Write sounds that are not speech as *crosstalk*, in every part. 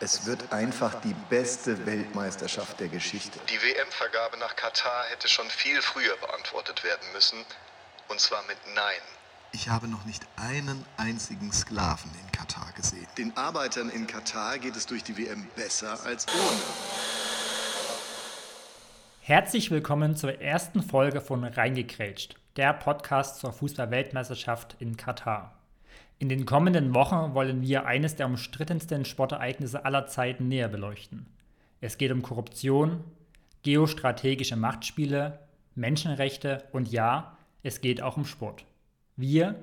Es wird einfach die beste Weltmeisterschaft der Geschichte. Die WM-Vergabe nach Katar hätte schon viel früher beantwortet werden müssen. Und zwar mit Nein. Ich habe noch nicht einen einzigen Sklaven in Katar gesehen. Den Arbeitern in Katar geht es durch die WM besser als ohne. Herzlich willkommen zur ersten Folge von Reingekrätscht, der Podcast zur Fußball-Weltmeisterschaft in Katar. In den kommenden Wochen wollen wir eines der umstrittensten Sportereignisse aller Zeiten näher beleuchten. Es geht um Korruption, geostrategische Machtspiele, Menschenrechte und ja, es geht auch um Sport. Wir,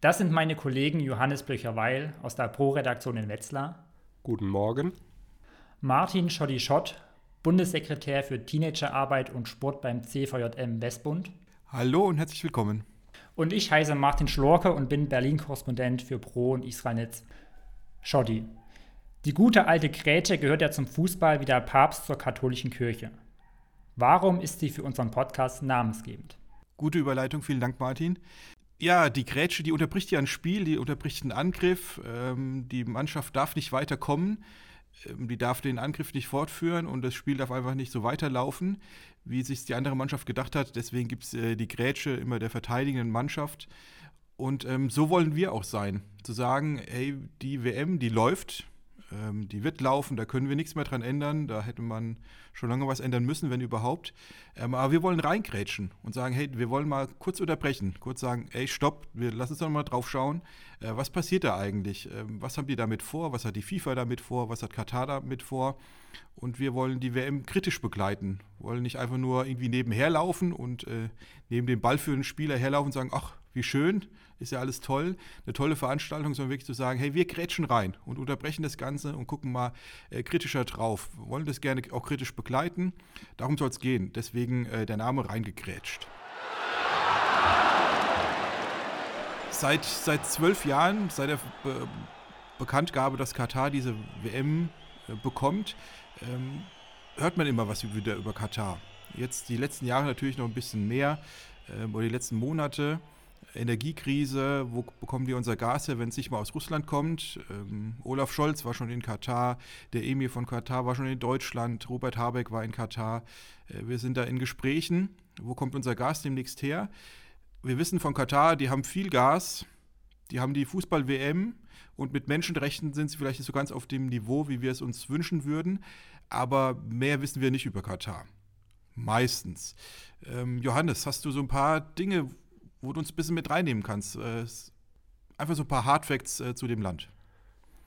das sind meine Kollegen Johannes Blöcher-Weil aus der Pro-Redaktion in Wetzlar. Guten Morgen. Martin Schotti-Schott, Bundessekretär für Teenagerarbeit und Sport beim CVJM Westbund. Hallo und herzlich willkommen. Und ich heiße Martin Schlorke und bin Berlin-Korrespondent für Pro und Israelnetz. Schotti. Die gute alte Grätsche gehört ja zum Fußball wie der Papst zur katholischen Kirche. Warum ist sie für unseren Podcast namensgebend? Gute Überleitung, vielen Dank, Martin. Ja, die Grätsche, die unterbricht ja ein Spiel, die unterbricht einen Angriff. Ähm, die Mannschaft darf nicht weiterkommen. Ähm, die darf den Angriff nicht fortführen und das Spiel darf einfach nicht so weiterlaufen, wie sich die andere Mannschaft gedacht hat. Deswegen gibt es äh, die Grätsche immer der verteidigenden Mannschaft. Und ähm, so wollen wir auch sein. Zu sagen, hey, die WM, die läuft, ähm, die wird laufen, da können wir nichts mehr dran ändern. Da hätte man schon lange was ändern müssen, wenn überhaupt. Ähm, aber wir wollen reingrätschen und sagen, hey, wir wollen mal kurz unterbrechen, kurz sagen, ey, stopp, wir lassen uns doch mal drauf schauen. Äh, was passiert da eigentlich? Ähm, was haben die damit vor? Was hat die FIFA damit vor? Was hat Katar damit vor? Und wir wollen die WM kritisch begleiten. Wollen nicht einfach nur irgendwie nebenher laufen und äh, neben dem Ball für einen Spieler herlaufen und sagen, ach, wie schön, ist ja alles toll, eine tolle Veranstaltung, sondern wirklich zu sagen, hey, wir grätschen rein und unterbrechen das Ganze und gucken mal äh, kritischer drauf. Wir wollen das gerne auch kritisch begleiten. Darum soll es gehen. Deswegen äh, der Name reingekrätscht. Seit, seit zwölf Jahren, seit der Be Bekanntgabe, dass Katar diese WM äh, bekommt, ähm, hört man immer was wieder über Katar. Jetzt die letzten Jahre natürlich noch ein bisschen mehr, ähm, oder die letzten Monate. Energiekrise, wo bekommen wir unser Gas her, wenn es nicht mal aus Russland kommt? Ähm, Olaf Scholz war schon in Katar, der Emir von Katar war schon in Deutschland, Robert Habeck war in Katar. Äh, wir sind da in Gesprächen. Wo kommt unser Gas demnächst her? Wir wissen von Katar, die haben viel Gas, die haben die Fußball-WM und mit Menschenrechten sind sie vielleicht nicht so ganz auf dem Niveau, wie wir es uns wünschen würden. Aber mehr wissen wir nicht über Katar. Meistens. Ähm, Johannes, hast du so ein paar Dinge, wo du uns ein bisschen mit reinnehmen kannst. Äh, einfach so ein paar Hardfacts äh, zu dem Land.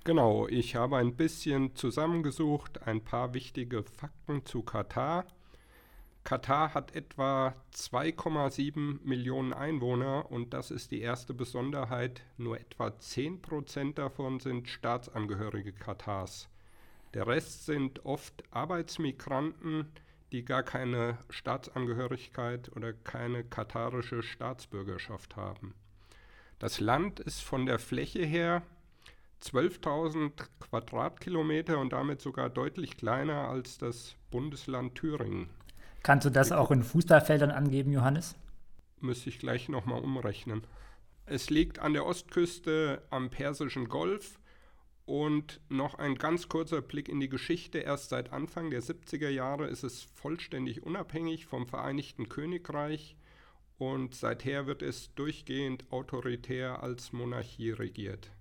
Genau, ich habe ein bisschen zusammengesucht, ein paar wichtige Fakten zu Katar. Katar hat etwa 2,7 Millionen Einwohner und das ist die erste Besonderheit. Nur etwa 10% davon sind Staatsangehörige Katars. Der Rest sind oft Arbeitsmigranten, die gar keine Staatsangehörigkeit oder keine katarische Staatsbürgerschaft haben. Das Land ist von der Fläche her 12.000 Quadratkilometer und damit sogar deutlich kleiner als das Bundesland Thüringen. Kannst du das auch in Fußballfeldern angeben, Johannes? Müsste ich gleich nochmal umrechnen. Es liegt an der Ostküste am Persischen Golf und noch ein ganz kurzer Blick in die Geschichte. Erst seit Anfang der 70er Jahre ist es vollständig unabhängig vom Vereinigten Königreich und seither wird es durchgehend autoritär als Monarchie regiert.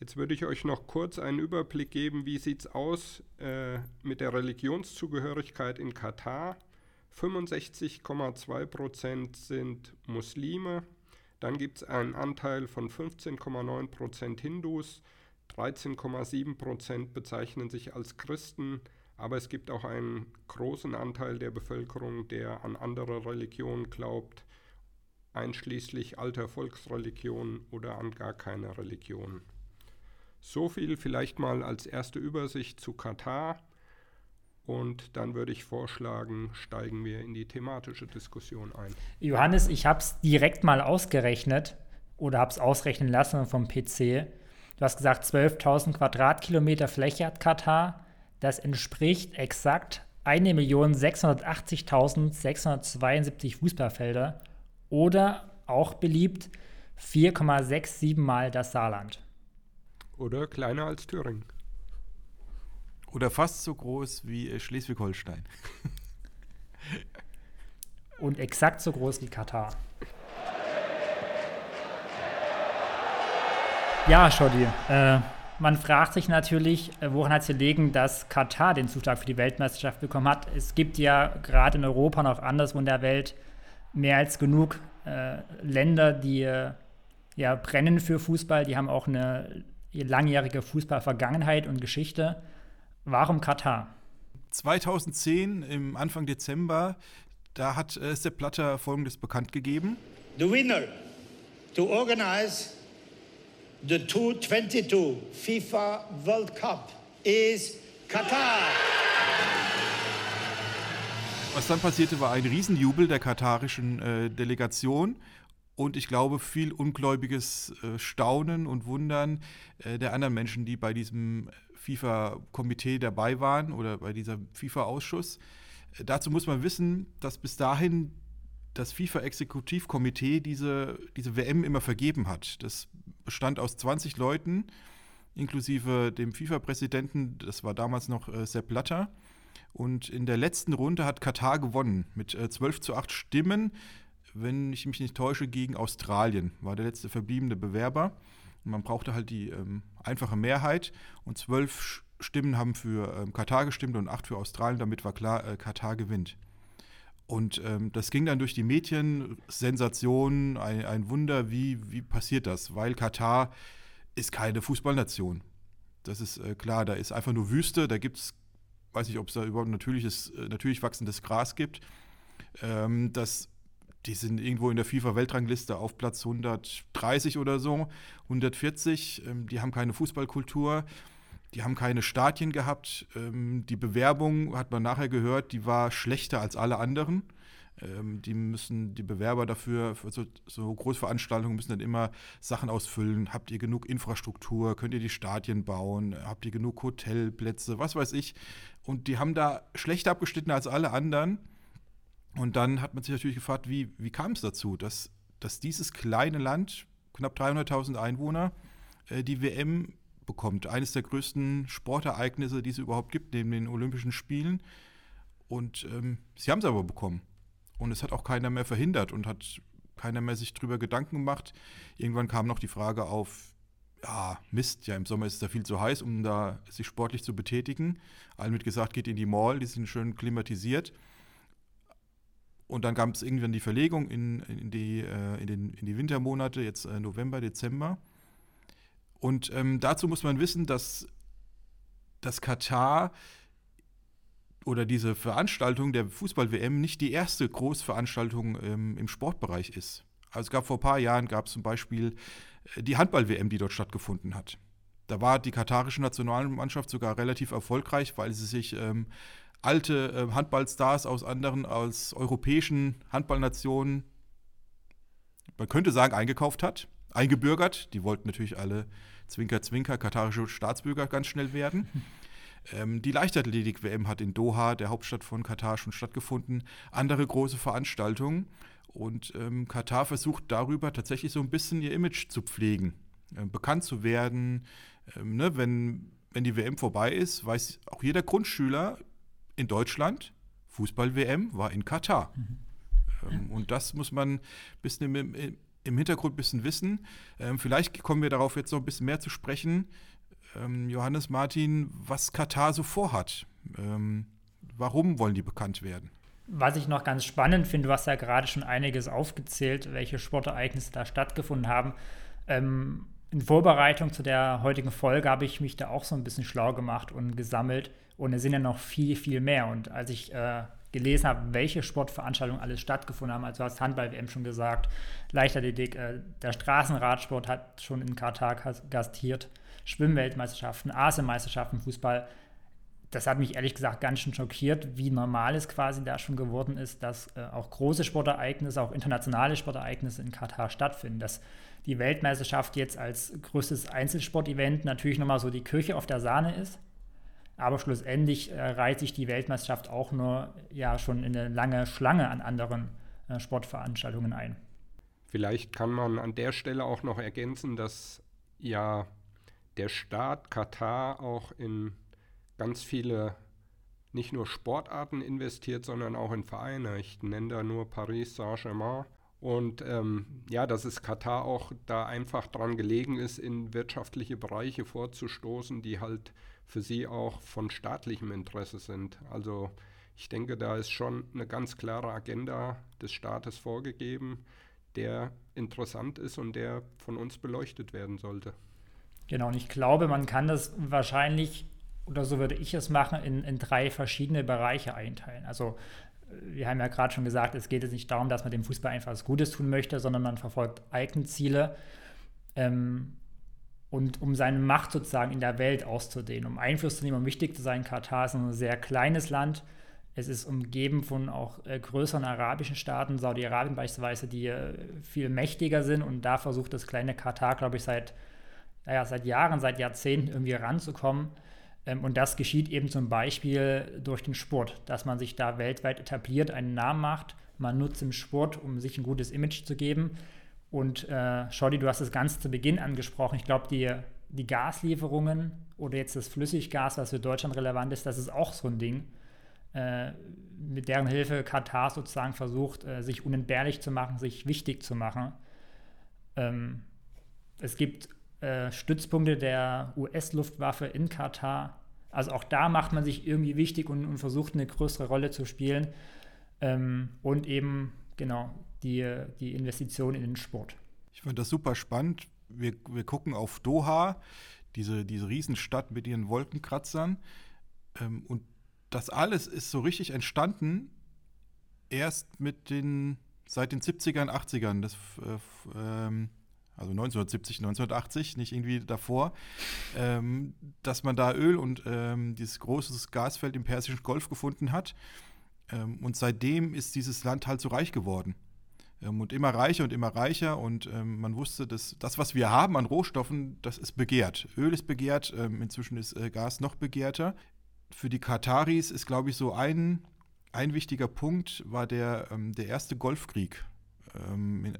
Jetzt würde ich euch noch kurz einen Überblick geben, wie sieht es aus äh, mit der Religionszugehörigkeit in Katar. 65,2% sind Muslime, dann gibt es einen Anteil von 15,9% Hindus, 13,7% bezeichnen sich als Christen, aber es gibt auch einen großen Anteil der Bevölkerung, der an andere Religionen glaubt, einschließlich alter Volksreligionen oder an gar keine Religion. So viel vielleicht mal als erste Übersicht zu Katar. Und dann würde ich vorschlagen, steigen wir in die thematische Diskussion ein. Johannes, ich habe es direkt mal ausgerechnet oder habe es ausrechnen lassen vom PC. Du hast gesagt, 12.000 Quadratkilometer Fläche hat Katar. Das entspricht exakt 1.680.672 Fußballfelder Oder auch beliebt 4,67 Mal das Saarland. Oder kleiner als Thüringen. Oder fast so groß wie äh, Schleswig-Holstein. *laughs* Und exakt so groß wie Katar. Ja, Schotti, äh, man fragt sich natürlich, äh, woran hat es gelegen, dass Katar den Zuschlag für die Weltmeisterschaft bekommen hat. Es gibt ja gerade in Europa und auch anderswo in der Welt mehr als genug äh, Länder, die äh, ja, brennen für Fußball. Die haben auch eine langjährige Fußballvergangenheit und Geschichte. Warum Katar? 2010, im Anfang Dezember, da hat äh, Sepp Blatter Folgendes bekannt gegeben. The winner to organize the 2022 FIFA World Cup is Qatar. Was dann passierte, war ein Riesenjubel der katarischen äh, Delegation und ich glaube viel ungläubiges äh, Staunen und Wundern äh, der anderen Menschen, die bei diesem FIFA-Komitee dabei waren oder bei diesem FIFA-Ausschuss. Dazu muss man wissen, dass bis dahin das FIFA-Exekutivkomitee diese, diese WM immer vergeben hat. Das bestand aus 20 Leuten, inklusive dem FIFA-Präsidenten, das war damals noch äh, Sepp Blatter. Und in der letzten Runde hat Katar gewonnen mit äh, 12 zu 8 Stimmen, wenn ich mich nicht täusche, gegen Australien, war der letzte verbliebene Bewerber. Und man brauchte halt die ähm, einfache Mehrheit und zwölf Stimmen haben für ähm, Katar gestimmt und acht für Australien, damit war klar, äh, Katar gewinnt. Und ähm, das ging dann durch die Medien, Sensation, ein, ein Wunder, wie, wie passiert das? Weil Katar ist keine Fußballnation. Das ist äh, klar, da ist einfach nur Wüste, da gibt es, weiß nicht, ob es da überhaupt natürliches, äh, natürlich wachsendes Gras gibt. Ähm, das, die sind irgendwo in der FIFA-Weltrangliste auf Platz 130 oder so, 140. Ähm, die haben keine Fußballkultur. Die haben keine Stadien gehabt. Ähm, die Bewerbung, hat man nachher gehört, die war schlechter als alle anderen. Ähm, die müssen, die Bewerber dafür, für so, so Großveranstaltungen müssen dann immer Sachen ausfüllen. Habt ihr genug Infrastruktur? Könnt ihr die Stadien bauen? Habt ihr genug Hotelplätze? Was weiß ich. Und die haben da schlechter abgeschnitten als alle anderen. Und dann hat man sich natürlich gefragt, wie, wie kam es dazu, dass, dass dieses kleine Land, knapp 300.000 Einwohner, äh, die WM bekommt. Eines der größten Sportereignisse, die es überhaupt gibt, neben den Olympischen Spielen. Und ähm, sie haben es aber bekommen. Und es hat auch keiner mehr verhindert und hat keiner mehr sich darüber Gedanken gemacht. Irgendwann kam noch die Frage auf, ja, Mist, ja, im Sommer ist es da viel zu heiß, um da sich sportlich zu betätigen. Allen wird gesagt, geht in die Mall, die sind schön klimatisiert. Und dann gab es irgendwann die Verlegung in, in, die, äh, in, den, in die Wintermonate, jetzt äh, November, Dezember. Und ähm, dazu muss man wissen, dass das Katar oder diese Veranstaltung der Fußball-WM nicht die erste Großveranstaltung ähm, im Sportbereich ist. Also es gab vor ein paar Jahren gab es zum Beispiel äh, die Handball-WM, die dort stattgefunden hat. Da war die katarische Nationalmannschaft sogar relativ erfolgreich, weil sie sich ähm, alte äh, Handballstars aus anderen, aus europäischen Handballnationen, man könnte sagen, eingekauft hat, eingebürgert. Die wollten natürlich alle Zwinker, Zwinker, katarische Staatsbürger ganz schnell werden. *laughs* Ähm, die Leichtathletik-WM hat in Doha, der Hauptstadt von Katar, schon stattgefunden. Andere große Veranstaltungen. Und ähm, Katar versucht darüber tatsächlich so ein bisschen ihr Image zu pflegen, äh, bekannt zu werden. Ähm, ne, wenn, wenn die WM vorbei ist, weiß auch jeder Grundschüler in Deutschland, Fußball-WM war in Katar. Mhm. Ähm, und das muss man ein bisschen im, im, im Hintergrund ein bisschen wissen. Ähm, vielleicht kommen wir darauf jetzt noch ein bisschen mehr zu sprechen. Ähm, Johannes Martin, was Katar so vorhat. Ähm, warum wollen die bekannt werden? Was ich noch ganz spannend finde, du hast ja gerade schon einiges aufgezählt, welche Sportereignisse da stattgefunden haben. Ähm, in Vorbereitung zu der heutigen Folge habe ich mich da auch so ein bisschen schlau gemacht und gesammelt. Und es sind ja noch viel, viel mehr. Und als ich äh, gelesen habe, welche Sportveranstaltungen alles stattgefunden haben. Also du hast Handball-WM schon gesagt, Leichtathletik, äh, der Straßenradsport hat schon in Katar gastiert, Schwimmweltmeisterschaften, Asienmeisterschaften, Fußball. Das hat mich ehrlich gesagt ganz schön schockiert, wie normal es quasi da schon geworden ist, dass äh, auch große Sportereignisse, auch internationale Sportereignisse in Katar stattfinden. Dass die Weltmeisterschaft jetzt als größtes Einzelsportevent natürlich nochmal so die Kirche auf der Sahne ist aber schlussendlich äh, reiht sich die Weltmeisterschaft auch nur ja schon in eine lange Schlange an anderen äh, Sportveranstaltungen ein. Vielleicht kann man an der Stelle auch noch ergänzen, dass ja der Staat Katar auch in ganz viele nicht nur Sportarten investiert, sondern auch in Vereine. Ich nenne da nur Paris Saint-Germain. Und ähm, ja, dass es Katar auch da einfach dran gelegen ist, in wirtschaftliche Bereiche vorzustoßen, die halt für sie auch von staatlichem Interesse sind. Also ich denke, da ist schon eine ganz klare Agenda des Staates vorgegeben, der interessant ist und der von uns beleuchtet werden sollte. Genau, und ich glaube, man kann das wahrscheinlich, oder so würde ich es machen, in, in drei verschiedene Bereiche einteilen. Also wir haben ja gerade schon gesagt, es geht jetzt nicht darum, dass man dem Fußball einfach was Gutes tun möchte, sondern man verfolgt eigene Ziele. Ähm, und um seine Macht sozusagen in der Welt auszudehnen, um Einfluss zu nehmen, um wichtig zu sein. Katar ist ein sehr kleines Land. Es ist umgeben von auch äh, größeren arabischen Staaten, Saudi-Arabien beispielsweise, die äh, viel mächtiger sind. Und da versucht das kleine Katar, glaube ich, seit, naja, seit Jahren, seit Jahrzehnten irgendwie ranzukommen. Ähm, und das geschieht eben zum Beispiel durch den Sport, dass man sich da weltweit etabliert, einen Namen macht. Man nutzt den Sport, um sich ein gutes Image zu geben. Und äh, Shorty, du hast es ganz zu Beginn angesprochen. Ich glaube, die, die Gaslieferungen oder jetzt das Flüssiggas, was für Deutschland relevant ist, das ist auch so ein Ding, äh, mit deren Hilfe Katar sozusagen versucht, äh, sich unentbehrlich zu machen, sich wichtig zu machen. Ähm, es gibt äh, Stützpunkte der US-Luftwaffe in Katar. Also auch da macht man sich irgendwie wichtig und, und versucht eine größere Rolle zu spielen. Ähm, und eben, genau, die, die Investition in den Sport. Ich fand das super spannend. Wir, wir gucken auf Doha, diese, diese Riesenstadt mit ihren Wolkenkratzern. Ähm, und das alles ist so richtig entstanden erst mit den, seit den 70ern, 80ern. Das, äh, ähm, also 1970, 1980, nicht irgendwie davor, ähm, dass man da Öl und ähm, dieses große Gasfeld im Persischen Golf gefunden hat. Ähm, und seitdem ist dieses Land halt so reich geworden. Ähm, und immer reicher und immer reicher. Und ähm, man wusste, dass das, was wir haben an Rohstoffen, das ist begehrt. Öl ist begehrt, ähm, inzwischen ist äh, Gas noch begehrter. Für die Kataris ist, glaube ich, so ein, ein wichtiger Punkt, war der, der erste Golfkrieg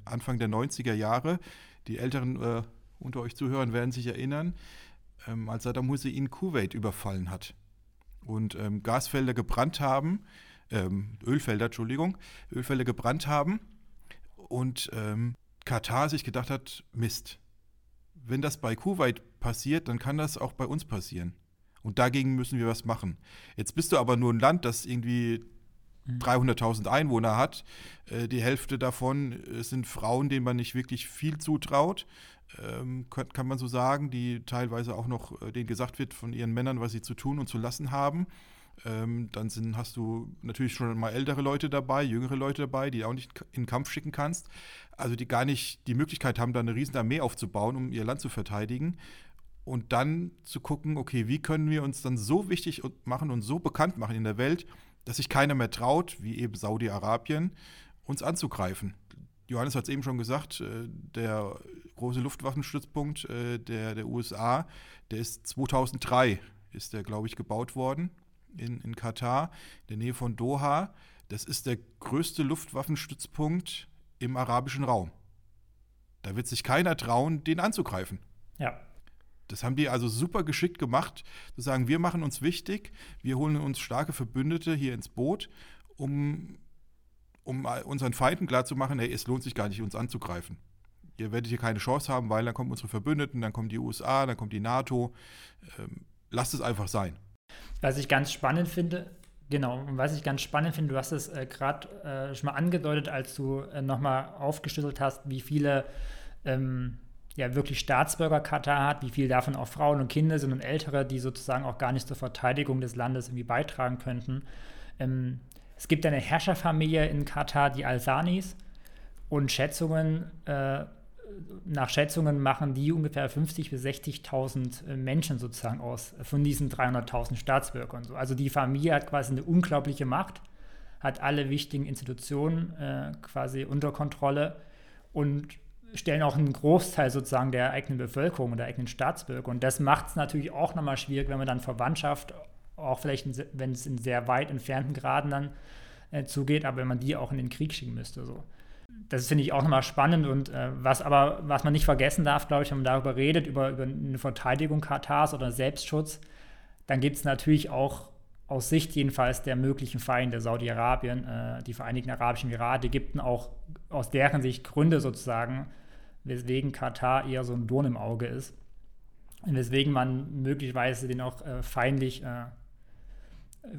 Anfang der 90er Jahre. Die Älteren äh, unter euch Zuhörern werden sich erinnern, ähm, als Saddam Hussein Kuwait überfallen hat und Gasfelder gebrannt haben, Ölfelder, Entschuldigung, Ölfelder gebrannt haben und ähm, Katar sich gedacht hat, Mist, wenn das bei Kuwait passiert, dann kann das auch bei uns passieren. Und dagegen müssen wir was machen. Jetzt bist du aber nur ein Land, das irgendwie 300.000 mhm. Einwohner hat. Äh, die Hälfte davon äh, sind Frauen, denen man nicht wirklich viel zutraut, ähm, kann, kann, man so sagen, die teilweise auch noch äh, denen gesagt wird von ihren Männern, was sie zu tun und zu lassen haben. Ähm, dann sind, hast du natürlich schon mal ältere Leute dabei, jüngere Leute dabei, die auch nicht in den Kampf schicken kannst. Also die gar nicht die Möglichkeit haben, da eine riesen Armee aufzubauen, um ihr Land zu verteidigen. Und dann zu gucken, okay, wie können wir uns dann so wichtig machen und so bekannt machen in der Welt, dass sich keiner mehr traut, wie eben Saudi-Arabien, uns anzugreifen. Johannes hat es eben schon gesagt, äh, der große Luftwaffenstützpunkt äh, der, der USA, der ist 2003, ist der, glaube ich, gebaut worden in, in Katar, in der Nähe von Doha. Das ist der größte Luftwaffenstützpunkt im arabischen Raum. Da wird sich keiner trauen, den anzugreifen. Ja. Das haben die also super geschickt gemacht, zu sagen, wir machen uns wichtig, wir holen uns starke Verbündete hier ins Boot, um, um unseren Feinden klarzumachen, hey, es lohnt sich gar nicht, uns anzugreifen. Ihr werdet hier keine Chance haben, weil dann kommen unsere Verbündeten, dann kommen die USA, dann kommt die NATO. Ähm, lasst es einfach sein. Was ich ganz spannend finde, genau, was ich ganz spannend finde, du hast es äh, gerade äh, schon mal angedeutet, als du äh, nochmal aufgeschlüsselt hast, wie viele ähm, ja wirklich Staatsbürger Katar hat, wie viel davon auch Frauen und Kinder sind und Ältere, die sozusagen auch gar nicht zur Verteidigung des Landes irgendwie beitragen könnten. Ähm, es gibt eine Herrscherfamilie in Katar, die Al-Sanis, und Schätzungen äh, nach Schätzungen machen die ungefähr 50.000 bis 60.000 äh, Menschen sozusagen aus, von diesen 300.000 Staatsbürgern. Also die Familie hat quasi eine unglaubliche Macht, hat alle wichtigen Institutionen äh, quasi unter Kontrolle und stellen auch einen Großteil sozusagen der eigenen Bevölkerung und der eigenen Staatsbürger. Und das macht es natürlich auch nochmal schwierig, wenn man dann Verwandtschaft, auch vielleicht, wenn es in sehr weit entfernten Graden dann äh, zugeht, aber wenn man die auch in den Krieg schicken müsste. So. Das finde ich auch nochmal spannend und äh, was aber, was man nicht vergessen darf, glaube ich, wenn man darüber redet, über, über eine Verteidigung Katars oder Selbstschutz, dann gibt es natürlich auch aus Sicht jedenfalls der möglichen Feinde Saudi-Arabien, äh, die Vereinigten Arabischen Emirate, Ägypten auch aus deren Sicht Gründe sozusagen, weswegen Katar eher so ein Dorn im Auge ist. Und weswegen man möglicherweise den auch äh, feindlich äh,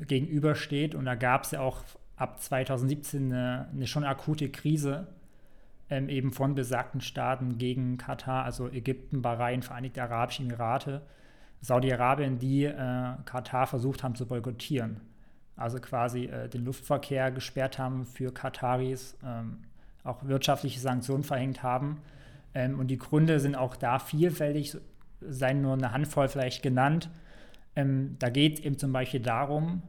gegenübersteht. Und da gab es ja auch ab 2017 eine, eine schon akute Krise ähm, eben von besagten Staaten gegen Katar, also Ägypten, Bahrain, Vereinigte Arabische Emirate, Saudi-Arabien, die äh, Katar versucht haben zu boykottieren. Also quasi äh, den Luftverkehr gesperrt haben für Kataris, ähm, auch wirtschaftliche Sanktionen verhängt haben. Ähm, und die Gründe sind auch da vielfältig, seien nur eine Handvoll vielleicht genannt. Ähm, da geht es eben zum Beispiel darum,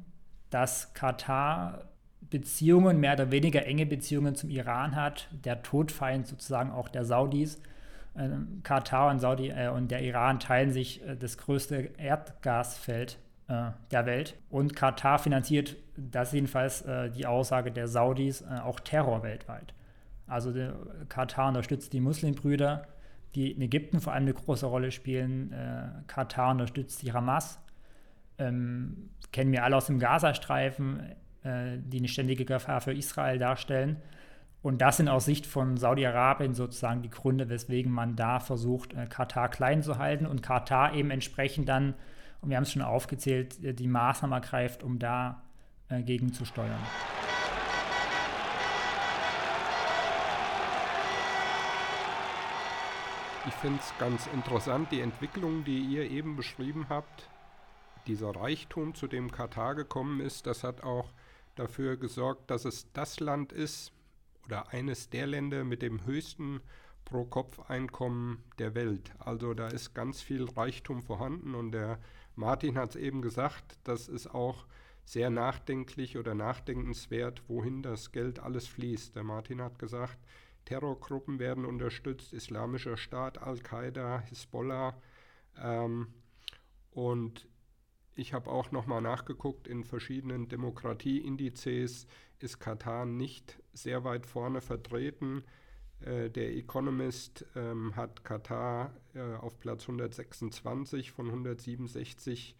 dass Katar Beziehungen, mehr oder weniger enge Beziehungen zum Iran hat, der Todfeind sozusagen auch der Saudis. Äh, Katar und Saudi äh, und der Iran teilen sich äh, das größte Erdgasfeld äh, der Welt. Und Katar finanziert, das jedenfalls äh, die Aussage der Saudis, äh, auch Terror weltweit. Also Katar unterstützt die Muslimbrüder, die in Ägypten vor allem eine große Rolle spielen. Katar unterstützt die Hamas. Ähm, kennen wir alle aus dem Gazastreifen äh, die eine ständige Gefahr für Israel darstellen. Und das sind aus Sicht von Saudi-Arabien sozusagen die Gründe, weswegen man da versucht, äh, Katar klein zu halten und Katar eben entsprechend dann, und wir haben es schon aufgezählt, äh, die Maßnahmen ergreift, um da äh, gegenzusteuern. Ich finde es ganz interessant, die Entwicklung, die ihr eben beschrieben habt. Dieser Reichtum, zu dem Katar gekommen ist, das hat auch dafür gesorgt, dass es das Land ist oder eines der Länder mit dem höchsten Pro-Kopf-Einkommen der Welt. Also da ist ganz viel Reichtum vorhanden und der Martin hat es eben gesagt, das ist auch sehr nachdenklich oder nachdenkenswert, wohin das Geld alles fließt. Der Martin hat gesagt, Terrorgruppen werden unterstützt, Islamischer Staat, Al-Qaida, Hisbollah. Ähm, und ich habe auch nochmal nachgeguckt, in verschiedenen Demokratieindizes ist Katar nicht sehr weit vorne vertreten. Äh, der Economist ähm, hat Katar äh, auf Platz 126 von 167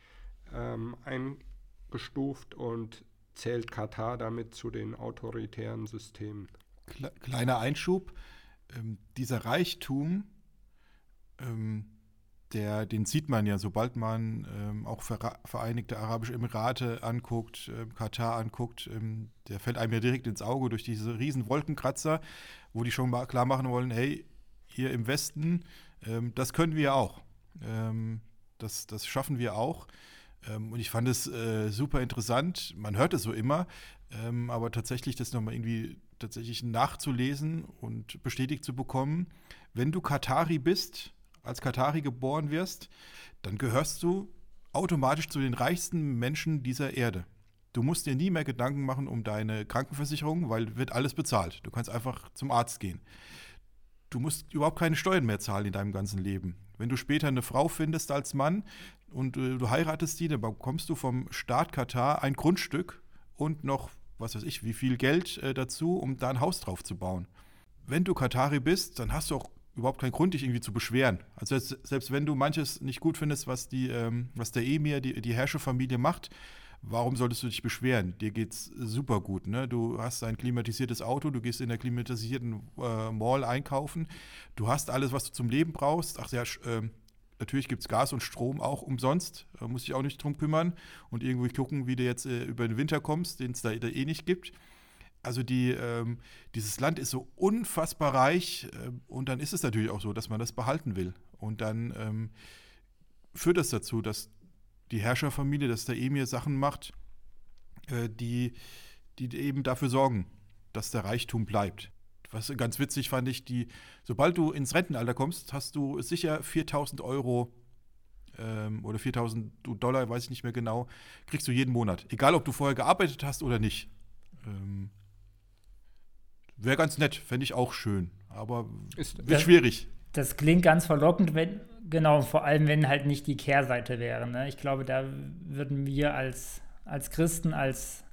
ähm, eingestuft und zählt Katar damit zu den autoritären Systemen. Kleiner Einschub, ähm, dieser Reichtum, ähm, der, den sieht man ja, sobald man ähm, auch Vereinigte Arabische Emirate anguckt, äh, Katar anguckt, ähm, der fällt einem ja direkt ins Auge durch diese riesen Wolkenkratzer, wo die schon mal klar machen wollen, hey, hier im Westen, ähm, das können wir auch. Ähm, das, das schaffen wir auch. Ähm, und ich fand es äh, super interessant. Man hört es so immer, ähm, aber tatsächlich das nochmal irgendwie tatsächlich nachzulesen und bestätigt zu bekommen, wenn du Katari bist, als Katari geboren wirst, dann gehörst du automatisch zu den reichsten Menschen dieser Erde. Du musst dir nie mehr Gedanken machen um deine Krankenversicherung, weil wird alles bezahlt. Du kannst einfach zum Arzt gehen. Du musst überhaupt keine Steuern mehr zahlen in deinem ganzen Leben. Wenn du später eine Frau findest als Mann und äh, du heiratest die, dann bekommst du vom Staat Katar ein Grundstück und noch, was weiß ich, wie viel Geld äh, dazu, um da ein Haus drauf zu bauen. Wenn du Katari bist, dann hast du auch überhaupt keinen Grund, dich irgendwie zu beschweren. Also selbst, selbst wenn du manches nicht gut findest, was, die, ähm, was der Emir, die, die Herrscherfamilie macht, warum solltest du dich beschweren? Dir geht's super gut. Ne? Du hast ein klimatisiertes Auto, du gehst in der klimatisierten äh, Mall einkaufen, du hast alles, was du zum Leben brauchst. Ach ja, äh, natürlich gibt es Gas und Strom auch umsonst, da muss ich auch nicht drum kümmern und irgendwie gucken, wie du jetzt äh, über den Winter kommst, den es da, da eh nicht gibt also die, ähm, dieses Land ist so unfassbar reich äh, und dann ist es natürlich auch so, dass man das behalten will. Und dann ähm, führt das dazu, dass die Herrscherfamilie, dass der Emir Sachen macht, äh, die, die eben dafür sorgen, dass der Reichtum bleibt. Was ganz witzig fand ich, die, sobald du ins Rentenalter kommst, hast du sicher 4000 Euro ähm, oder 4000 Dollar, weiß ich nicht mehr genau, kriegst du jeden Monat. Egal, ob du vorher gearbeitet hast oder nicht. Ähm, Wäre ganz nett, fände ich auch schön. Aber ist, wird das, schwierig. Das klingt ganz verlockend, wenn, genau, vor allem wenn halt nicht die Kehrseite wäre. Ne? Ich glaube, da würden wir als, als Christen, als,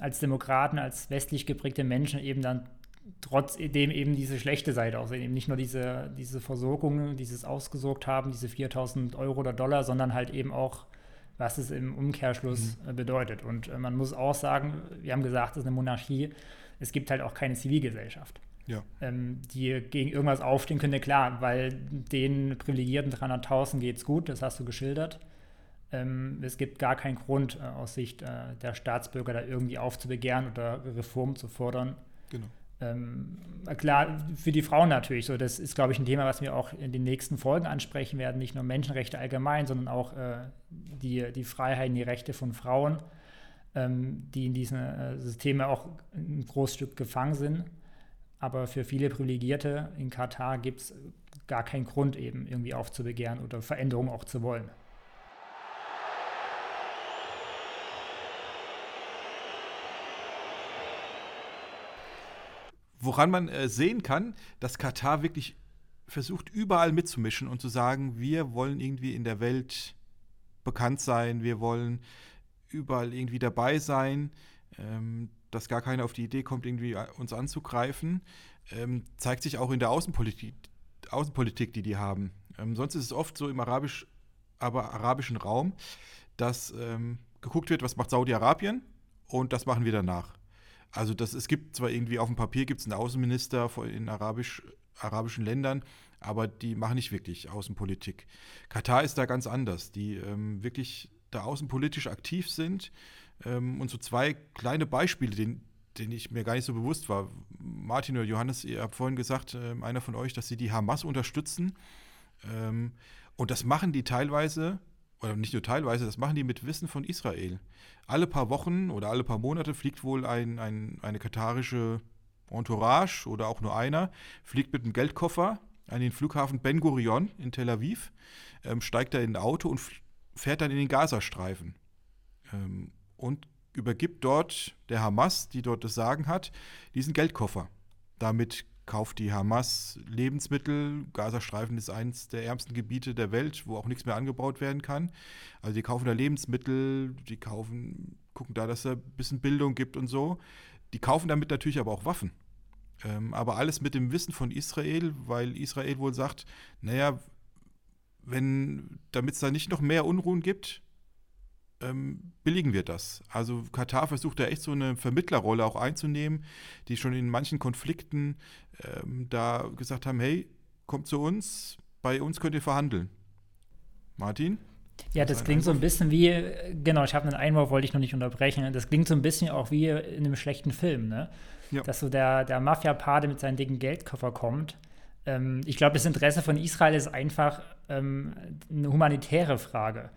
als Demokraten, als westlich geprägte Menschen eben dann trotzdem eben diese schlechte Seite auch sehen. Eben nicht nur diese, diese Versorgung, dieses ausgesorgt haben, diese 4000 Euro oder Dollar, sondern halt eben auch, was es im Umkehrschluss mhm. bedeutet. Und äh, man muss auch sagen, wir haben gesagt, es ist eine Monarchie, es gibt halt auch keine Zivilgesellschaft. Ja. Ähm, die gegen irgendwas aufstehen könnte, klar, weil den privilegierten 300.000 geht es gut, das hast du geschildert. Ähm, es gibt gar keinen Grund äh, aus Sicht äh, der Staatsbürger da irgendwie aufzubegehren oder Reformen zu fordern. Genau. Ähm, klar, für die Frauen natürlich so. Das ist, glaube ich, ein Thema, was wir auch in den nächsten Folgen ansprechen werden. Nicht nur Menschenrechte allgemein, sondern auch äh, die, die Freiheiten, die Rechte von Frauen, ähm, die in diesen äh, Systemen auch ein großes Stück gefangen sind. Aber für viele Privilegierte in Katar gibt es gar keinen Grund, eben irgendwie aufzubegehren oder Veränderungen auch zu wollen. Woran man äh, sehen kann, dass Katar wirklich versucht, überall mitzumischen und zu sagen, wir wollen irgendwie in der Welt bekannt sein, wir wollen überall irgendwie dabei sein, ähm, dass gar keiner auf die Idee kommt, irgendwie äh, uns anzugreifen, ähm, zeigt sich auch in der Außenpolitik, Außenpolitik die die haben. Ähm, sonst ist es oft so im arabisch, aber arabischen Raum, dass ähm, geguckt wird, was macht Saudi-Arabien und das machen wir danach. Also das, es gibt zwar irgendwie auf dem Papier gibt es einen Außenminister in Arabisch, arabischen Ländern, aber die machen nicht wirklich Außenpolitik. Katar ist da ganz anders, die ähm, wirklich da außenpolitisch aktiv sind. Ähm, und so zwei kleine Beispiele, denen, denen ich mir gar nicht so bewusst war. Martin oder Johannes, ihr habt vorhin gesagt, äh, einer von euch, dass sie die Hamas unterstützen. Ähm, und das machen die teilweise oder nicht nur teilweise, das machen die mit Wissen von Israel. Alle paar Wochen oder alle paar Monate fliegt wohl ein, ein, eine katarische Entourage oder auch nur einer, fliegt mit einem Geldkoffer an den Flughafen Ben Gurion in Tel Aviv, ähm, steigt da in ein Auto und fährt dann in den Gazastreifen ähm, und übergibt dort der Hamas, die dort das Sagen hat, diesen Geldkoffer. Damit kauft die Hamas Lebensmittel. Gazastreifen ist eines der ärmsten Gebiete der Welt, wo auch nichts mehr angebaut werden kann. Also die kaufen da Lebensmittel, die kaufen, gucken da, dass es ein bisschen Bildung gibt und so. Die kaufen damit natürlich aber auch Waffen. Ähm, aber alles mit dem Wissen von Israel, weil Israel wohl sagt, naja, wenn, damit es da nicht noch mehr Unruhen gibt, ähm, billigen wir das. Also Katar versucht da echt so eine Vermittlerrolle auch einzunehmen, die schon in manchen Konflikten ähm, da gesagt haben, hey, kommt zu uns, bei uns könnt ihr verhandeln. Martin? Ja, das klingt so ein bisschen wie, genau, ich habe einen Einwurf, wollte ich noch nicht unterbrechen. Das klingt so ein bisschen auch wie in einem schlechten Film, ne? Ja. Dass so der, der Mafia-Pate mit seinem dicken Geldkoffer kommt. Ähm, ich glaube, das Interesse von Israel ist einfach ähm, eine humanitäre Frage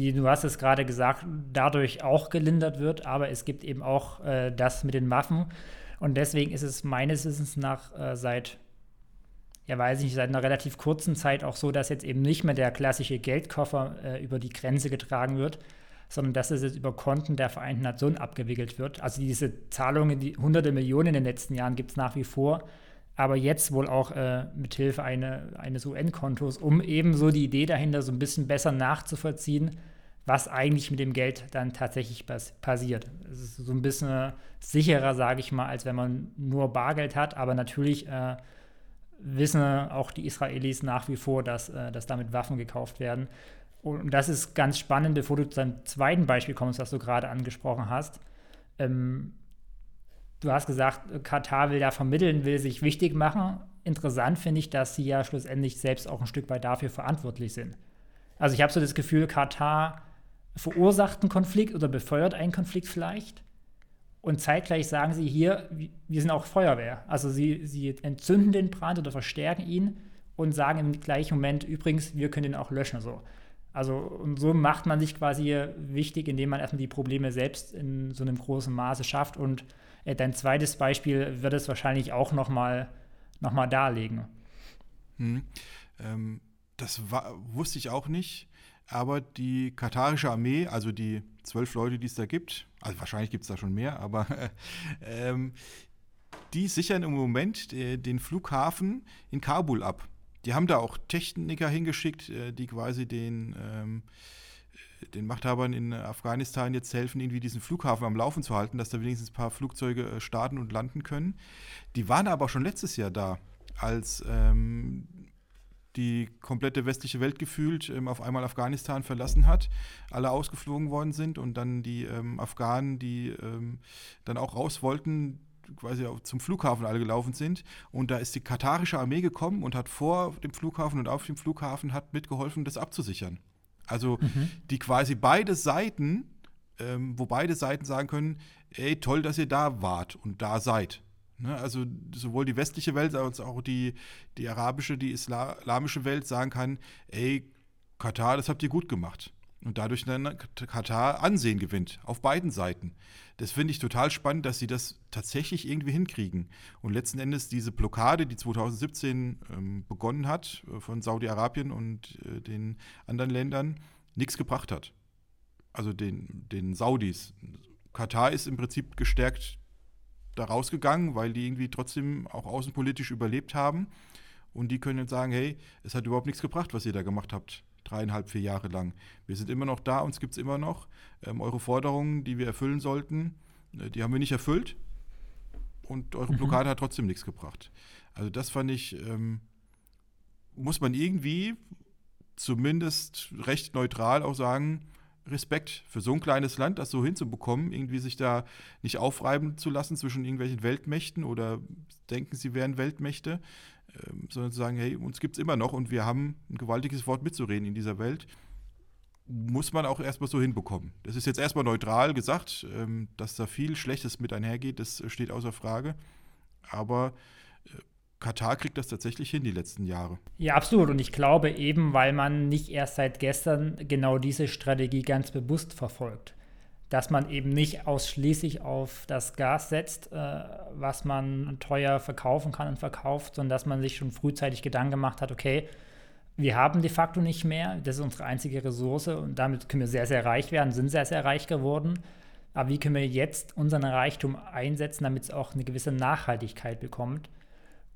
die, du hast es gerade gesagt, dadurch auch gelindert wird, aber es gibt eben auch äh, das mit den Waffen. Und deswegen ist es meines Wissens nach äh, seit, ja weiß ich nicht, seit einer relativ kurzen Zeit auch so, dass jetzt eben nicht mehr der klassische Geldkoffer äh, über die Grenze getragen wird, sondern dass es jetzt über Konten der Vereinten Nationen abgewickelt wird. Also diese Zahlungen, die hunderte Millionen in den letzten Jahren gibt es nach wie vor aber jetzt wohl auch äh, mithilfe eine, eines UN-Kontos, um eben so die Idee dahinter so ein bisschen besser nachzuvollziehen, was eigentlich mit dem Geld dann tatsächlich passiert. Es ist so ein bisschen sicherer, sage ich mal, als wenn man nur Bargeld hat, aber natürlich äh, wissen auch die Israelis nach wie vor, dass, äh, dass damit Waffen gekauft werden. Und das ist ganz spannend, bevor du zu deinem zweiten Beispiel kommst, was du gerade angesprochen hast. Ähm, du hast gesagt, Katar will da vermitteln, will sich wichtig machen. Interessant finde ich, dass sie ja schlussendlich selbst auch ein Stück weit dafür verantwortlich sind. Also ich habe so das Gefühl, Katar verursacht einen Konflikt oder befeuert einen Konflikt vielleicht. Und zeitgleich sagen sie hier, wir sind auch Feuerwehr. Also sie, sie entzünden den Brand oder verstärken ihn und sagen im gleichen Moment, übrigens, wir können ihn auch löschen. So. Also und so macht man sich quasi wichtig, indem man erstmal die Probleme selbst in so einem großen Maße schafft und äh, dein zweites Beispiel wird es wahrscheinlich auch nochmal noch mal darlegen. Hm. Ähm, das war, wusste ich auch nicht, aber die katarische Armee, also die zwölf Leute, die es da gibt, also wahrscheinlich gibt es da schon mehr, aber *laughs* ähm, die sichern im Moment äh, den Flughafen in Kabul ab. Die haben da auch Techniker hingeschickt, äh, die quasi den, ähm, den Machthabern in Afghanistan jetzt helfen, irgendwie diesen Flughafen am Laufen zu halten, dass da wenigstens ein paar Flugzeuge äh, starten und landen können. Die waren aber schon letztes Jahr da, als ähm, die komplette westliche Welt gefühlt ähm, auf einmal Afghanistan verlassen hat, alle ausgeflogen worden sind und dann die ähm, Afghanen, die ähm, dann auch raus wollten, quasi zum Flughafen alle gelaufen sind. Und da ist die katarische Armee gekommen und hat vor dem Flughafen und auf dem Flughafen hat mitgeholfen, das abzusichern. Also mhm. die quasi beide Seiten, ähm, wo beide Seiten sagen können, ey, toll, dass ihr da wart und da seid. Ne? Also sowohl die westliche Welt als auch die, die arabische, die islamische Welt sagen kann, ey, Katar, das habt ihr gut gemacht. Und dadurch dann Katar Ansehen gewinnt, auf beiden Seiten. Das finde ich total spannend, dass sie das tatsächlich irgendwie hinkriegen. Und letzten Endes diese Blockade, die 2017 ähm, begonnen hat äh, von Saudi-Arabien und äh, den anderen Ländern, nichts gebracht hat. Also den, den Saudis. Katar ist im Prinzip gestärkt da rausgegangen, weil die irgendwie trotzdem auch außenpolitisch überlebt haben. Und die können jetzt sagen, hey, es hat überhaupt nichts gebracht, was ihr da gemacht habt dreieinhalb, vier Jahre lang. Wir sind immer noch da, uns gibt es immer noch. Ähm, eure Forderungen, die wir erfüllen sollten, äh, die haben wir nicht erfüllt. Und eure mhm. Blockade hat trotzdem nichts gebracht. Also das fand ich, ähm, muss man irgendwie zumindest recht neutral auch sagen, Respekt für so ein kleines Land, das so hinzubekommen, irgendwie sich da nicht aufreiben zu lassen zwischen irgendwelchen Weltmächten oder denken, sie wären Weltmächte, ähm, sondern zu sagen, hey, uns gibt es immer noch und wir haben ein gewaltiges Wort mitzureden in dieser Welt, muss man auch erstmal so hinbekommen. Das ist jetzt erstmal neutral gesagt, ähm, dass da viel Schlechtes mit einhergeht, das steht außer Frage. Aber äh, Katar kriegt das tatsächlich hin die letzten Jahre. Ja, absolut. Und ich glaube eben, weil man nicht erst seit gestern genau diese Strategie ganz bewusst verfolgt dass man eben nicht ausschließlich auf das Gas setzt, äh, was man teuer verkaufen kann und verkauft, sondern dass man sich schon frühzeitig Gedanken gemacht hat, okay, wir haben de facto nicht mehr, das ist unsere einzige Ressource und damit können wir sehr, sehr reich werden, sind sehr, sehr reich geworden. Aber wie können wir jetzt unseren Reichtum einsetzen, damit es auch eine gewisse Nachhaltigkeit bekommt?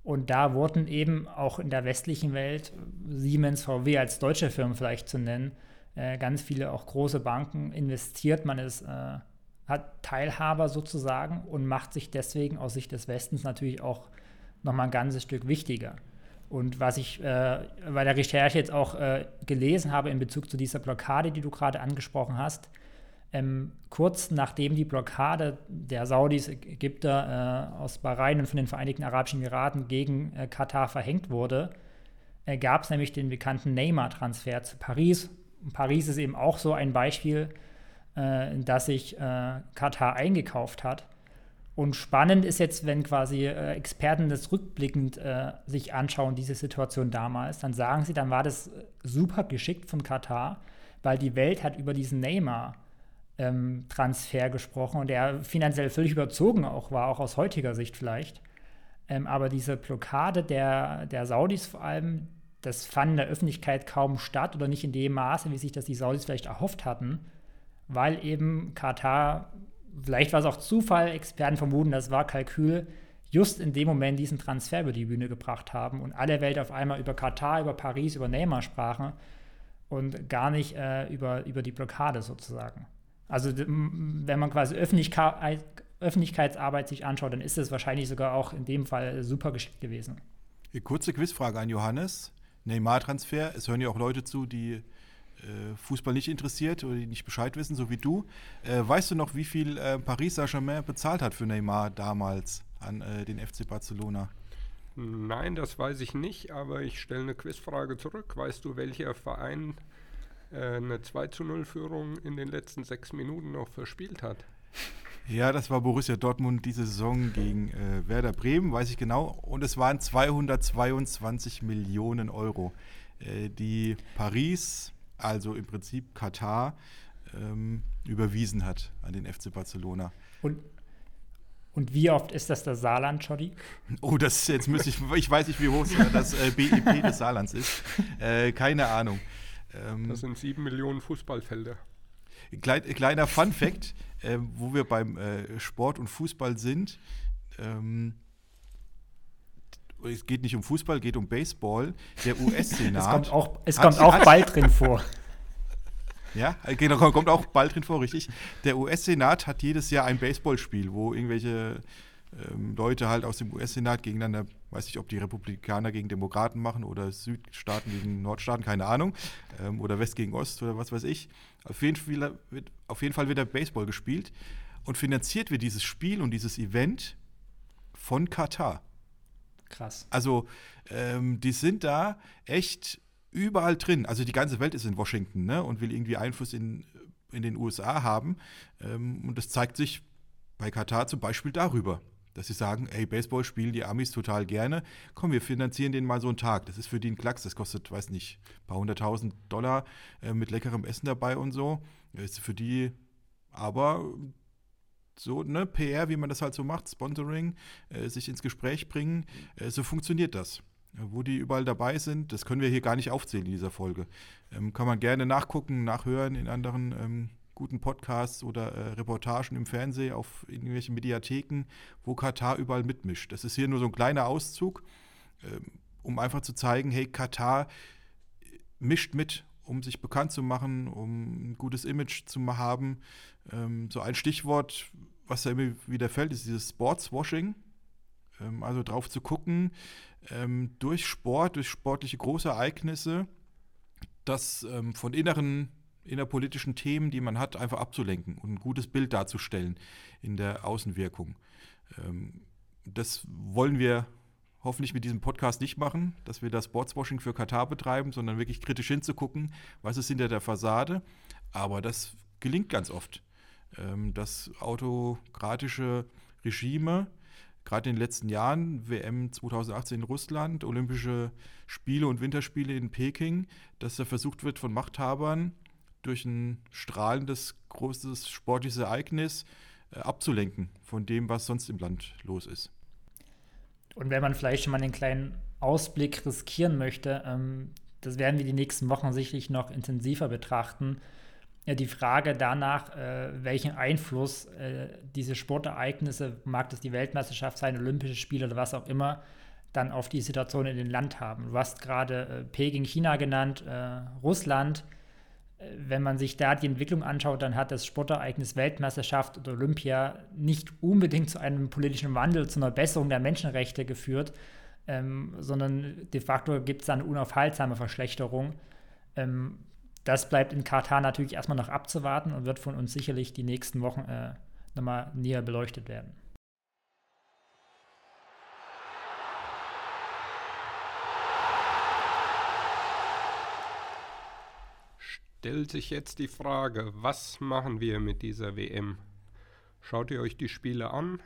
Und da wurden eben auch in der westlichen Welt Siemens, VW als deutsche Firmen vielleicht zu nennen, äh, ganz viele auch große Banken investiert. Man ist, äh, hat Teilhaber sozusagen und macht sich deswegen aus Sicht des Westens natürlich auch nochmal ein ganzes Stück wichtiger. Und was ich äh, bei der Recherche jetzt auch äh, gelesen habe in Bezug zu dieser Blockade, die du gerade angesprochen hast, ähm, kurz nachdem die Blockade der Saudis, Ägypter äh, aus Bahrain und von den Vereinigten Arabischen Emiraten gegen äh, Katar verhängt wurde, äh, gab es nämlich den bekannten Neymar-Transfer zu Paris, Paris ist eben auch so ein Beispiel, äh, dass sich äh, Katar eingekauft hat. Und spannend ist jetzt, wenn quasi äh, Experten das rückblickend äh, sich anschauen, diese Situation damals, dann sagen sie, dann war das super geschickt von Katar, weil die Welt hat über diesen Neymar-Transfer ähm, gesprochen und der finanziell völlig überzogen auch war, auch aus heutiger Sicht vielleicht. Ähm, aber diese Blockade der, der Saudis vor allem, das fand in der Öffentlichkeit kaum statt oder nicht in dem Maße, wie sich das die Saudis vielleicht erhofft hatten, weil eben Katar, vielleicht war es auch Zufall, Experten vermuten, das war Kalkül, just in dem Moment diesen Transfer über die Bühne gebracht haben und alle Welt auf einmal über Katar, über Paris, über Neymar sprachen und gar nicht äh, über, über die Blockade sozusagen. Also wenn man quasi Öffentlichkeit, Öffentlichkeitsarbeit sich anschaut, dann ist es wahrscheinlich sogar auch in dem Fall super geschickt gewesen. Kurze Quizfrage an Johannes. Neymar-Transfer. Es hören ja auch Leute zu, die äh, Fußball nicht interessiert oder die nicht Bescheid wissen, so wie du. Äh, weißt du noch, wie viel äh, Paris Saint-Germain bezahlt hat für Neymar damals an äh, den FC Barcelona? Nein, das weiß ich nicht, aber ich stelle eine Quizfrage zurück. Weißt du, welcher Verein äh, eine 2 zu 0 Führung in den letzten sechs Minuten noch verspielt hat? Ja, das war Borussia Dortmund diese Saison gegen äh, Werder Bremen, weiß ich genau. Und es waren 222 Millionen Euro, äh, die Paris, also im Prinzip Katar, ähm, überwiesen hat an den FC Barcelona. Und, und wie oft ist das das Saarland, Schotti? Oh, das jetzt müsste ich, ich weiß nicht, wie hoch das äh, BIP des Saarlands ist. Äh, keine Ahnung. Ähm, das sind sieben Millionen Fußballfelder. Klein, kleiner Fun Fact, *laughs* äh, wo wir beim äh, Sport und Fußball sind. Ähm, es geht nicht um Fußball, geht um Baseball. Der *laughs* US-Senat. es kommt auch, es kommt auch bald drin vor. *laughs* Ja, genau, kommt auch bald drin vor, richtig. Der US-Senat hat jedes Jahr ein Baseballspiel, wo irgendwelche ähm, Leute halt aus dem US-Senat gegeneinander, weiß ich, ob die Republikaner gegen Demokraten machen oder Südstaaten gegen Nordstaaten, keine Ahnung, ähm, oder West gegen Ost oder was weiß ich. Auf jeden, Fall wird, auf jeden Fall wird da Baseball gespielt und finanziert wird dieses Spiel und dieses Event von Katar. Krass. Also ähm, die sind da echt überall drin. Also die ganze Welt ist in Washington ne, und will irgendwie Einfluss in, in den USA haben. Ähm, und das zeigt sich bei Katar zum Beispiel darüber, dass sie sagen, ey, Baseball spielen die Amis total gerne. Komm, wir finanzieren den mal so einen Tag. Das ist für die ein Klacks. Das kostet, weiß nicht, ein paar hunderttausend Dollar äh, mit leckerem Essen dabei und so. Ist für die aber so, ne, PR, wie man das halt so macht, Sponsoring, äh, sich ins Gespräch bringen, äh, so funktioniert das. Wo die überall dabei sind, das können wir hier gar nicht aufzählen in dieser Folge. Ähm, kann man gerne nachgucken, nachhören in anderen ähm, guten Podcasts oder äh, Reportagen im Fernsehen auf irgendwelchen Mediatheken, wo Katar überall mitmischt. Das ist hier nur so ein kleiner Auszug, ähm, um einfach zu zeigen, hey, Katar mischt mit, um sich bekannt zu machen, um ein gutes Image zu haben. Ähm, so ein Stichwort, was da immer wieder fällt, ist dieses Sportswashing. Ähm, also drauf zu gucken, ähm, durch Sport, durch sportliche Großereignisse, das ähm, von inneren, innerpolitischen Themen, die man hat, einfach abzulenken und ein gutes Bild darzustellen in der Außenwirkung. Ähm, das wollen wir hoffentlich mit diesem Podcast nicht machen, dass wir das Sportswashing für Katar betreiben, sondern wirklich kritisch hinzugucken, was ist hinter der Fassade. Aber das gelingt ganz oft, ähm, dass autokratische Regime, gerade in den letzten Jahren, WM 2018 in Russland, Olympische Spiele und Winterspiele in Peking, dass da versucht wird von Machthabern durch ein strahlendes, großes sportliches Ereignis äh, abzulenken von dem, was sonst im Land los ist. Und wenn man vielleicht schon mal einen kleinen Ausblick riskieren möchte, ähm, das werden wir die nächsten Wochen sicherlich noch intensiver betrachten. Die Frage danach, äh, welchen Einfluss äh, diese Sportereignisse, mag das die Weltmeisterschaft sein, Olympische Spiele oder was auch immer, dann auf die Situation in dem Land haben. Du hast gerade Peking, China genannt, Russland wenn man sich da die Entwicklung anschaut, dann hat das Sportereignis Weltmeisterschaft oder Olympia nicht unbedingt zu einem politischen Wandel, zu einer Besserung der Menschenrechte geführt, ähm, sondern de facto gibt es eine unaufhaltsame Verschlechterung. Ähm, das bleibt in Katar natürlich erstmal noch abzuwarten und wird von uns sicherlich die nächsten Wochen äh, nochmal näher beleuchtet werden. Stellt sich jetzt die Frage, was machen wir mit dieser WM? Schaut ihr euch die Spiele an?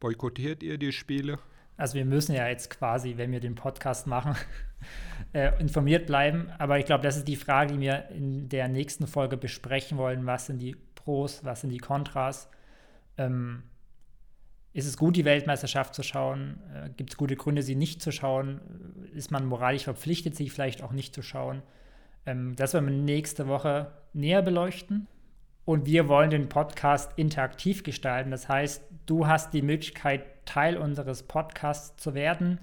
Boykottiert ihr die Spiele? Also wir müssen ja jetzt quasi, wenn wir den Podcast machen, *laughs* äh, informiert bleiben. Aber ich glaube, das ist die Frage, die wir in der nächsten Folge besprechen wollen. Was sind die Pros, was sind die Kontras? Ähm, ist es gut, die Weltmeisterschaft zu schauen? Äh, Gibt es gute Gründe, sie nicht zu schauen? Ist man moralisch verpflichtet, sie vielleicht auch nicht zu schauen? Ähm, das werden wir nächste Woche näher beleuchten. Und wir wollen den Podcast interaktiv gestalten. Das heißt, du hast die Möglichkeit, Teil unseres Podcasts zu werden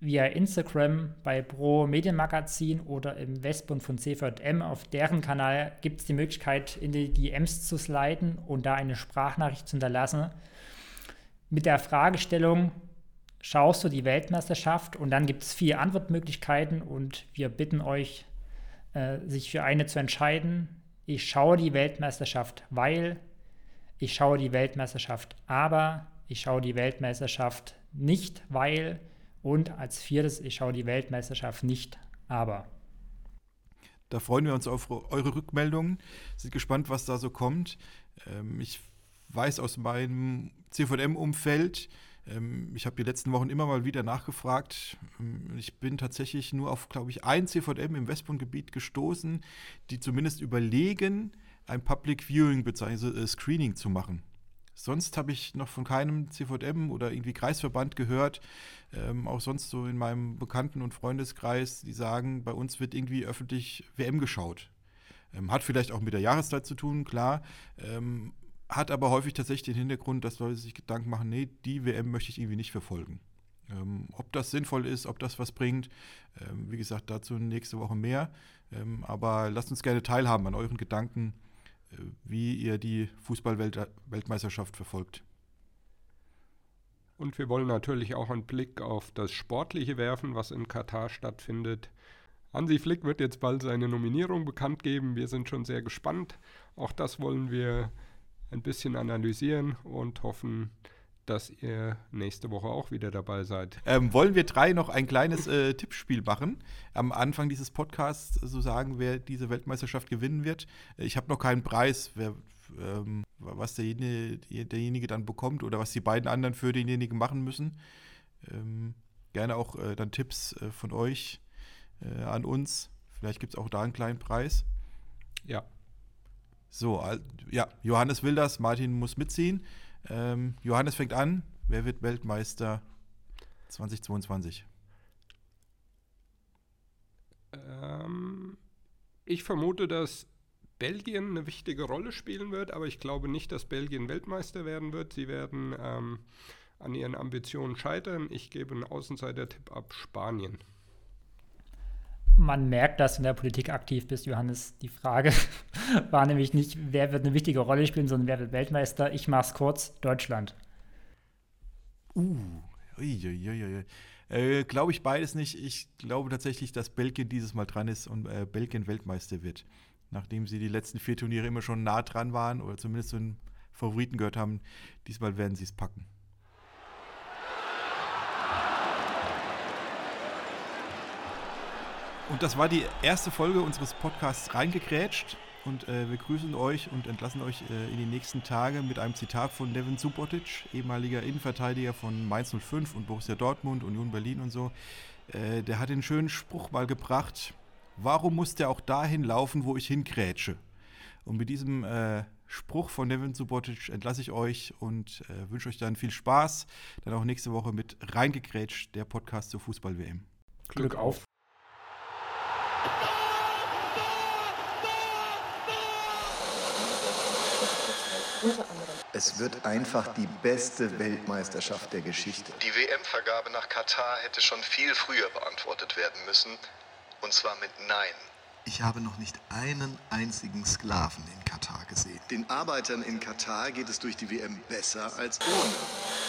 via Instagram bei Pro Medienmagazin oder im Westbund von CVM. Auf deren Kanal gibt es die Möglichkeit, in die DMs zu sliden und da eine Sprachnachricht zu hinterlassen. Mit der Fragestellung, schaust du die Weltmeisterschaft? Und dann gibt es vier Antwortmöglichkeiten und wir bitten euch, äh, sich für eine zu entscheiden. Ich schaue die Weltmeisterschaft, weil ich schaue die Weltmeisterschaft, aber ich schaue die Weltmeisterschaft nicht, weil und als viertes, ich schaue die Weltmeisterschaft nicht, aber. Da freuen wir uns auf eure Rückmeldungen. Sind gespannt, was da so kommt. Ähm, ich weiß aus meinem CVM-Umfeld, ich habe die letzten Wochen immer mal wieder nachgefragt. Ähm, ich bin tatsächlich nur auf, glaube ich, ein CVM im Westbundgebiet gestoßen, die zumindest überlegen, ein Public Viewing bzw. Äh, Screening zu machen. Sonst habe ich noch von keinem CVM oder irgendwie Kreisverband gehört, ähm, auch sonst so in meinem Bekannten- und Freundeskreis, die sagen, bei uns wird irgendwie öffentlich WM geschaut. Ähm, hat vielleicht auch mit der Jahreszeit zu tun, klar. Ähm, hat aber häufig tatsächlich den Hintergrund, dass Leute sich Gedanken machen, nee, die WM möchte ich irgendwie nicht verfolgen. Ähm, ob das sinnvoll ist, ob das was bringt, ähm, wie gesagt, dazu nächste Woche mehr. Ähm, aber lasst uns gerne teilhaben an euren Gedanken, äh, wie ihr die Fußball-Weltmeisterschaft verfolgt. Und wir wollen natürlich auch einen Blick auf das Sportliche werfen, was in Katar stattfindet. Hansi Flick wird jetzt bald seine Nominierung bekannt geben. Wir sind schon sehr gespannt. Auch das wollen wir ein bisschen analysieren und hoffen, dass ihr nächste Woche auch wieder dabei seid. Ähm, wollen wir drei noch ein kleines äh, Tippspiel machen? Am Anfang dieses Podcasts so sagen, wer diese Weltmeisterschaft gewinnen wird. Ich habe noch keinen Preis, wer, ähm, was derjenige, derjenige, dann bekommt oder was die beiden anderen für denjenigen machen müssen. Ähm, gerne auch äh, dann Tipps äh, von euch äh, an uns. Vielleicht gibt es auch da einen kleinen Preis. Ja. So, ja, Johannes will das, Martin muss mitziehen. Ähm, Johannes fängt an. Wer wird Weltmeister 2022? Ähm, ich vermute, dass Belgien eine wichtige Rolle spielen wird, aber ich glaube nicht, dass Belgien Weltmeister werden wird. Sie werden ähm, an ihren Ambitionen scheitern. Ich gebe einen Außenseiter-Tipp ab Spanien man merkt, dass du in der Politik aktiv bist, Johannes. Die Frage *laughs* war nämlich nicht, wer wird eine wichtige Rolle spielen, sondern wer wird Weltmeister. Ich mach's kurz, Deutschland. Uh, uiuiui. Äh, glaube ich beides nicht. Ich glaube tatsächlich, dass Belgien dieses Mal dran ist und äh, Belgien Weltmeister wird. Nachdem sie die letzten vier Turniere immer schon nah dran waren oder zumindest so einen Favoriten gehört haben, diesmal werden sie es packen. Und das war die erste Folge unseres Podcasts Reingekrätscht. Und äh, wir grüßen euch und entlassen euch äh, in die nächsten Tage mit einem Zitat von Devin Subotic, ehemaliger Innenverteidiger von Mainz 05 und Borussia Dortmund, Union Berlin und so. Äh, der hat den schönen Spruch mal gebracht, warum muss der auch dahin laufen, wo ich hinkrätsche? Und mit diesem äh, Spruch von Devin Subotic entlasse ich euch und äh, wünsche euch dann viel Spaß. Dann auch nächste Woche mit Reingekrätscht, der Podcast zur Fußball-WM. Glück auf. Es wird einfach die beste Weltmeisterschaft der Geschichte. Die WM-Vergabe nach Katar hätte schon viel früher beantwortet werden müssen. Und zwar mit Nein. Ich habe noch nicht einen einzigen Sklaven in Katar gesehen. Den Arbeitern in Katar geht es durch die WM besser als ohne.